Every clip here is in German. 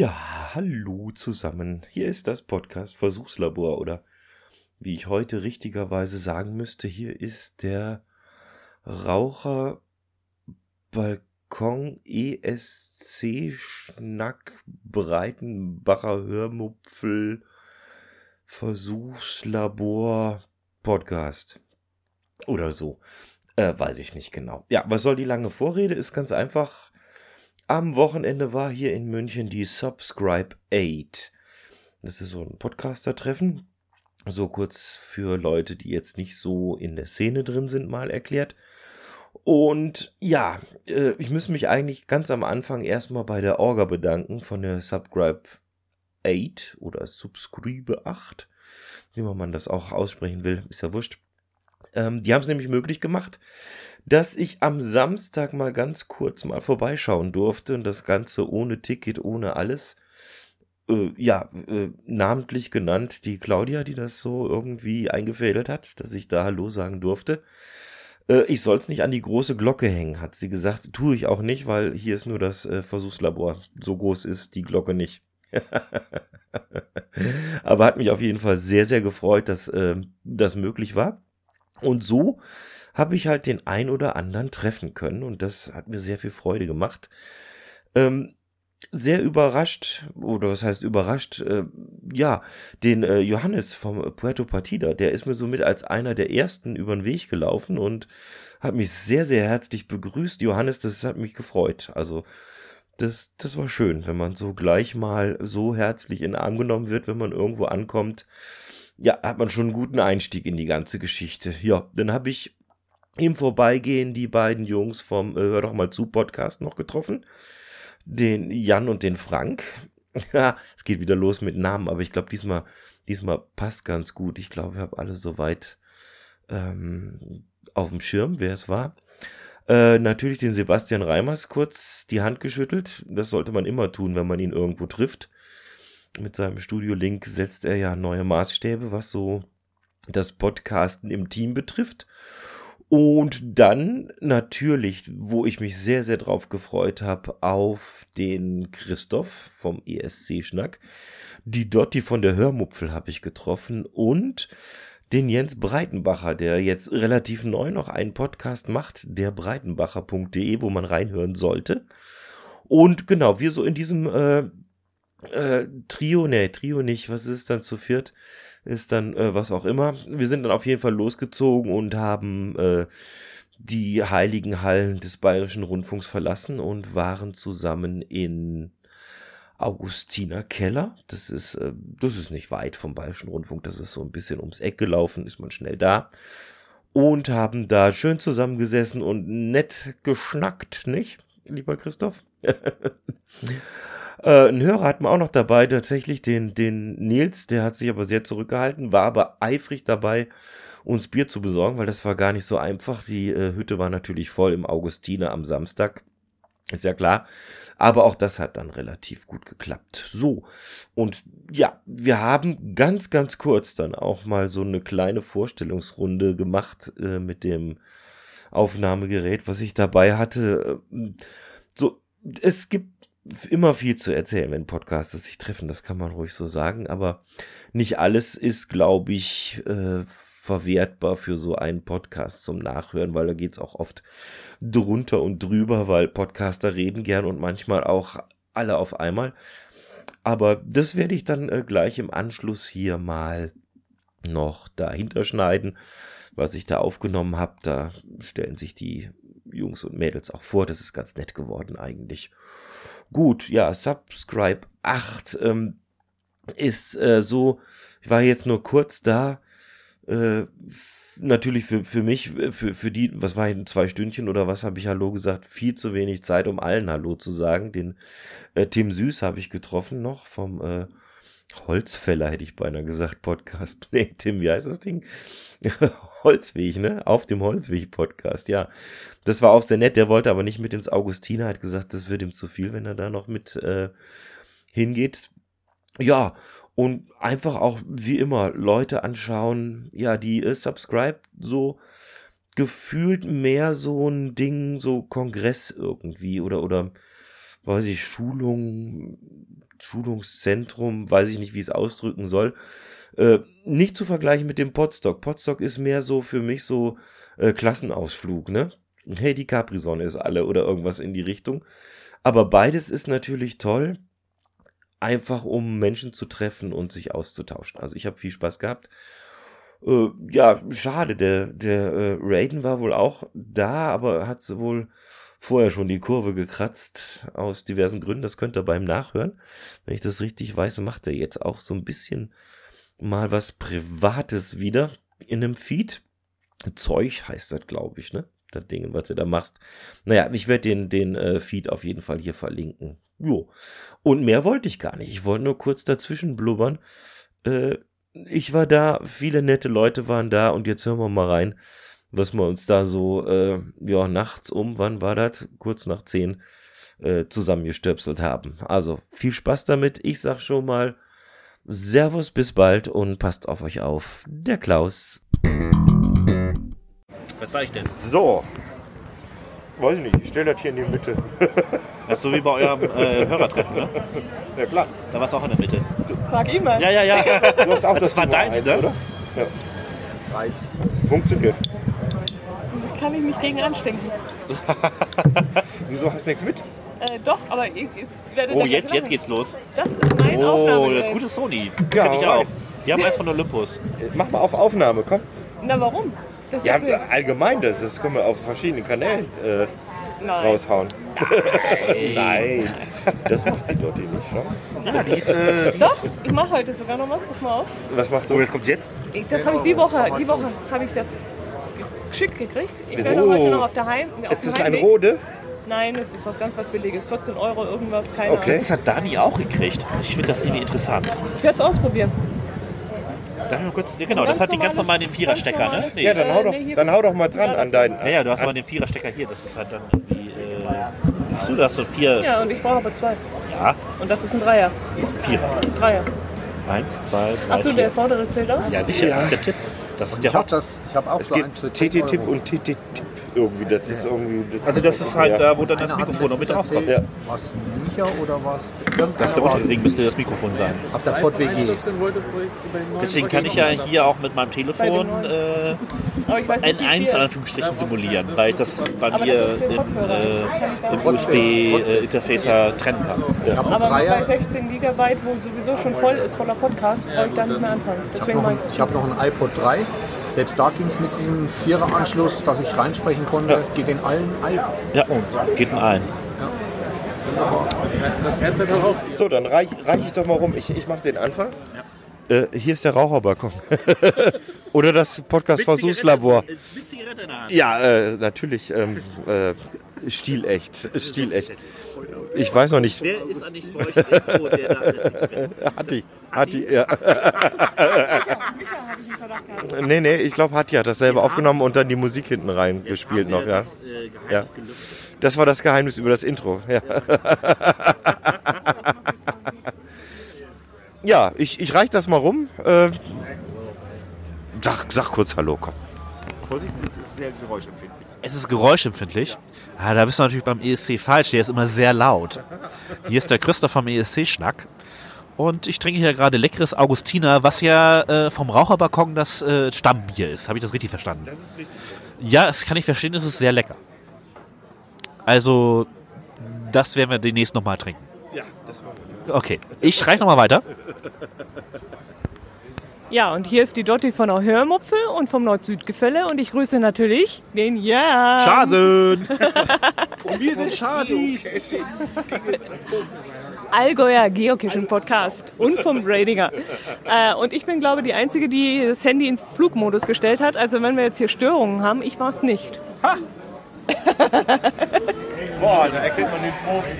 Ja, hallo zusammen. Hier ist das Podcast Versuchslabor oder wie ich heute richtigerweise sagen müsste, hier ist der Raucher Balkon ESC Schnack Breitenbacher Hörmupfel Versuchslabor Podcast oder so. Äh, weiß ich nicht genau. Ja, was soll die lange Vorrede? Ist ganz einfach am Wochenende war hier in München die Subscribe 8. Das ist so ein Podcaster-Treffen. So kurz für Leute, die jetzt nicht so in der Szene drin sind, mal erklärt. Und ja, äh, ich muss mich eigentlich ganz am Anfang erstmal bei der Orga bedanken von der Subscribe 8 oder Subscribe 8, wie man das auch aussprechen will, ist ja wurscht. Ähm, die haben es nämlich möglich gemacht, dass ich am Samstag mal ganz kurz mal vorbeischauen durfte und das Ganze ohne Ticket, ohne alles. Äh, ja, äh, namentlich genannt die Claudia, die das so irgendwie eingefädelt hat, dass ich da Hallo sagen durfte. Äh, ich soll es nicht an die große Glocke hängen, hat sie gesagt. Tue ich auch nicht, weil hier ist nur das äh, Versuchslabor. So groß ist die Glocke nicht. Aber hat mich auf jeden Fall sehr, sehr gefreut, dass äh, das möglich war. Und so habe ich halt den ein oder anderen treffen können und das hat mir sehr viel Freude gemacht. Ähm, sehr überrascht, oder was heißt überrascht, äh, ja, den äh, Johannes vom Puerto Partida, der ist mir somit als einer der ersten über den Weg gelaufen und hat mich sehr, sehr herzlich begrüßt. Johannes, das hat mich gefreut. Also, das, das war schön, wenn man so gleich mal so herzlich in den Arm genommen wird, wenn man irgendwo ankommt ja, hat man schon einen guten Einstieg in die ganze Geschichte. Ja, dann habe ich im Vorbeigehen die beiden Jungs vom äh, Hör doch mal zu Podcast noch getroffen. Den Jan und den Frank. Ja, es geht wieder los mit Namen, aber ich glaube, diesmal, diesmal passt ganz gut. Ich glaube, ich habe alles soweit ähm, auf dem Schirm, wer es war. Äh, natürlich den Sebastian Reimers kurz die Hand geschüttelt. Das sollte man immer tun, wenn man ihn irgendwo trifft mit seinem Studio Link setzt er ja neue Maßstäbe, was so das Podcasten im Team betrifft. Und dann natürlich, wo ich mich sehr, sehr drauf gefreut habe, auf den Christoph vom ESC Schnack. Die Dotti von der Hörmupfel habe ich getroffen und den Jens Breitenbacher, der jetzt relativ neu noch einen Podcast macht, der breitenbacher.de, wo man reinhören sollte. Und genau, wir so in diesem äh, äh, Trio, nee, Trio nicht, was ist dann zu viert? Ist dann äh, was auch immer. Wir sind dann auf jeden Fall losgezogen und haben äh, die heiligen Hallen des Bayerischen Rundfunks verlassen und waren zusammen in Augustiner Keller. Das ist, äh, das ist nicht weit vom Bayerischen Rundfunk, das ist so ein bisschen ums Eck gelaufen, ist man schnell da. Und haben da schön zusammengesessen und nett geschnackt, nicht, lieber Christoph? Äh, ein Hörer hat man auch noch dabei, tatsächlich den, den Nils, der hat sich aber sehr zurückgehalten, war aber eifrig dabei, uns Bier zu besorgen, weil das war gar nicht so einfach. Die äh, Hütte war natürlich voll im Augustiner am Samstag. Ist ja klar. Aber auch das hat dann relativ gut geklappt. So. Und ja, wir haben ganz, ganz kurz dann auch mal so eine kleine Vorstellungsrunde gemacht äh, mit dem Aufnahmegerät, was ich dabei hatte. Äh, so, es gibt immer viel zu erzählen, wenn Podcasts sich treffen, das kann man ruhig so sagen, aber nicht alles ist, glaube ich, äh, verwertbar für so einen Podcast zum Nachhören, weil da geht es auch oft drunter und drüber, weil Podcaster reden gern und manchmal auch alle auf einmal. Aber das werde ich dann äh, gleich im Anschluss hier mal noch dahinter schneiden, was ich da aufgenommen habe. Da stellen sich die Jungs und Mädels auch vor. Das ist ganz nett geworden eigentlich. Gut, ja, Subscribe 8 ähm, ist äh, so, ich war jetzt nur kurz da, äh, natürlich für, für mich, für, für die, was war ich, zwei Stündchen oder was habe ich Hallo gesagt, viel zu wenig Zeit, um allen Hallo zu sagen. Den äh, Tim Süß habe ich getroffen noch vom äh, Holzfäller, hätte ich beinahe gesagt, Podcast. Nee, Tim, wie heißt das Ding? Holzweg, ne? Auf dem Holzweg-Podcast, ja. Das war auch sehr nett. Der wollte aber nicht mit ins Augustiner, hat gesagt, das wird ihm zu viel, wenn er da noch mit äh, hingeht. Ja, und einfach auch wie immer Leute anschauen, ja, die äh, subscribe so gefühlt mehr so ein Ding, so Kongress irgendwie oder oder weiß ich, Schulung, Schulungszentrum, weiß ich nicht, wie ich es ausdrücken soll. Äh, nicht zu vergleichen mit dem Podstock. Podstock ist mehr so für mich so äh, Klassenausflug, ne? Hey, die Capri-Sonne ist alle oder irgendwas in die Richtung. Aber beides ist natürlich toll, einfach um Menschen zu treffen und sich auszutauschen. Also ich habe viel Spaß gehabt. Äh, ja, schade, der, der äh, Raiden war wohl auch da, aber hat wohl vorher schon die Kurve gekratzt aus diversen Gründen. Das könnt ihr beim Nachhören. Wenn ich das richtig weiß, macht er jetzt auch so ein bisschen mal was Privates wieder in einem Feed. Zeug heißt das, glaube ich, ne? Das Ding, was du da machst. Naja, ich werde den, den äh, Feed auf jeden Fall hier verlinken. Jo. Und mehr wollte ich gar nicht. Ich wollte nur kurz dazwischen blubbern. Äh, ich war da, viele nette Leute waren da und jetzt hören wir mal rein, was wir uns da so, äh, ja, nachts um, wann war das? Kurz nach zehn, äh, zusammengestöpselt haben. Also viel Spaß damit. Ich sag schon mal Servus, bis bald und passt auf euch auf. Der Klaus. Was sag ich denn? So. Weiß ich nicht, ich stelle das hier in die Mitte. Das ist so wie bei eurem äh, Hörertreffen, ne? Ja klar. Da war es auch in der Mitte. Frag ihn mal. Ja, ja, ja. Du hast auch Das war Nummer deins, eins, ne? Oder? Ja. Funktioniert. Kann ich mich gegen anstinken. Wieso hast du nichts mit? Äh, doch, aber ich, jetzt werde Oh, jetzt, jetzt geht's los. Das ist mein Oh, das gute Sony. Ja, Kenn ich alright. auch. Die haben eins von Olympus. Mach mal auf Aufnahme, komm. Na, warum? Das Ja, ist eine, allgemein, das, das können wir auf verschiedenen Kanälen äh, nein. raushauen. Nein. Das macht die Dotti nicht, ne? Ja, die ist, äh, Doch, ich mache heute sogar noch was. Pass mal auf. Was machst oh, du? das kommt jetzt. Ich, das habe ich die Woche, die Woche habe ich das geschickt gekriegt. Ich Wieso? werde heute noch auf der Heim. Auf Ist das ein Rode? Nein, es ist was ganz was Billiges. 14 Euro irgendwas, keine Okay. Ahnung. Das hat Dani auch gekriegt. Ich finde das irgendwie interessant. Ich werde es ausprobieren. Darf ich mal kurz? Ja, genau, das hat den ganz normalen Viererstecker, ne? Nee. Ja, dann hau doch, dann hau doch mal dran an deinen. Ja, ja, du hast aber den Viererstecker hier. Das ist halt dann irgendwie. Äh, siehst du, da hast du vier. Ja, und ich brauche aber zwei. Ja, Und das ist ein Dreier. das ist ein Vierer. Dreier. Eins, zwei, drei, Achso, der vordere zählt auch? Ja, sicher, das ist der Tipp. Das ist Ich habe Haupt. das, ich habe auch Es so gibt eins für 10 TT-Tipp und TT-Tipp irgendwie. Das ist irgendwie. Also das ist halt da, wo dann das Mikrofon noch mit draufkommt. Ja. Was Micha oder was? Das ist Irgendeiner der Unterschied, war's. deswegen müsste das Mikrofon sein. Auf der Pod WG. Deswegen kann ich ja hier auch mit meinem Telefon äh, ein nicht, wie 1 viel in es- Anführungsstrichen simulieren, weil ich das bei mir das im, äh, USB-Interfacer trennen kann. Habe Aber bei Dreier. 16 Gigabyte, wo sowieso schon voll ist voller Podcast, brauche ich da nicht mehr anfangen. Ich Deswegen habe ich ich hab noch einen iPod 3. Selbst da ging es mit diesem Vierer-Anschluss, dass ich reinsprechen konnte. Geht in allen iPhone. Ja, geht mir ein. So, dann reiche reich ich doch mal rum. Ich, ich mache den Anfang. Äh, hier ist der Raucherbalkon. Oder das Podcast-Versuchslabor. Mit Zigarette in der Hand. Ja, äh, natürlich. Ähm, äh, stilecht. Stilecht. Ich weiß noch nicht. Wer ist eigentlich bei euch der Intro, der da alles Hatti. Hatti, ja. Nee, nee, ich glaube, Hatti hat das selber aufgenommen und dann die Musik hinten rein gespielt noch, ja. Das äh, Ja. Das war das Geheimnis über das Intro. Ja, ja ich, ich reich das mal rum. Äh, sag, sag kurz Hallo, komm. Vorsicht, es ist sehr geräuschempfindlich. Es ist geräuschempfindlich. Ah, da bist du natürlich beim ESC falsch. Der ist immer sehr laut. Hier ist der Christoph vom ESC-Schnack. Und ich trinke hier gerade leckeres Augustiner, was ja äh, vom Raucherbalkon das äh, Stammbier ist. Habe ich das richtig verstanden? Das ist richtig. Ja, das kann ich verstehen. Es ist sehr lecker. Also, das werden wir demnächst nochmal trinken. Ja, das war Okay, ich reiche nochmal weiter. Ja, und hier ist die Dotti von der Hörmupfel und vom Nord-Süd-Gefälle und ich grüße natürlich den Jan. Schasen! Und wir sind Charlie. Allgäuer Geocaching-Podcast und vom Radinger. Äh, und ich bin, glaube ich, die Einzige, die das Handy ins Flugmodus gestellt hat. Also wenn wir jetzt hier Störungen haben, ich war es nicht. Boah, da erkennt man den Profi.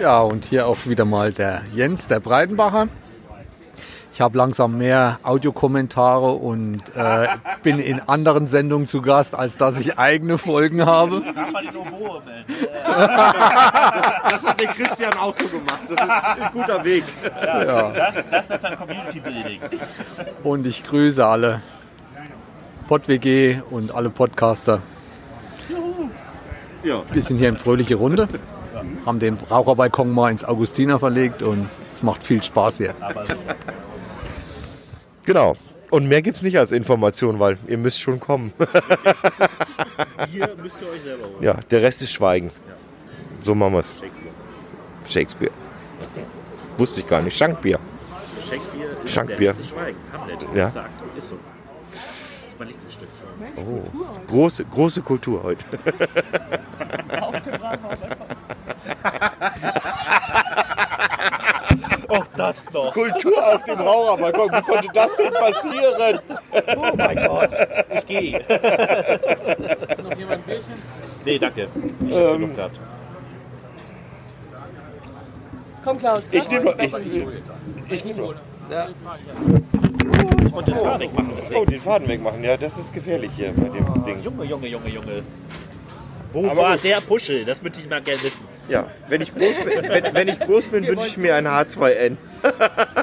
Ja, und hier auch wieder mal der Jens, der Breitenbacher. Ich habe langsam mehr Audiokommentare und äh, bin in anderen Sendungen zu Gast, als dass ich eigene Folgen habe. Das hat der Christian auch so gemacht. Das ist ein guter Weg. Das, das nennt man Community Building. Und ich grüße alle PodWG und alle Podcaster. Ja. Wir sind hier in fröhliche Runde, haben den Raucherbalkon mal ins Augustiner verlegt und es macht viel Spaß hier. Genau. Und mehr gibt's nicht als Information, weil ihr müsst schon kommen. Hier müsst ihr euch selber holen. ja, der Rest ist Schweigen. So machen wir's. Shakespeare. Shakespeare. Wusste ich gar nicht. Schankbier. Shakespeare ist Schankbier. der Schweigen. Hamlet. Ja. Sagt. Ist so. Das mein Lieblingsstück. Oh. Große, große Kultur heute. Auf dem Raucherbalkon. Noch. Kultur auf dem Raucherbalkon. Wie konnte das denn passieren? Oh mein Gott. Ich gehe. Noch jemand ein Bierchen? Nee, danke. Ich hab genug gehabt. Komm, Klaus. Ich nehme ich, ich nehm noch. Ich wollte den Faden wegmachen, deswegen. Oh, den Faden wegmachen. Ja, das ist gefährlich hier bei dem Ding. Junge, Junge, Junge, Junge. Wo Aber war gut. der Puschel? Das möchte ich mal gerne wissen. Ja, wenn ich groß bin, wenn, wenn ich groß bin, wünsche ich mir ein H2N.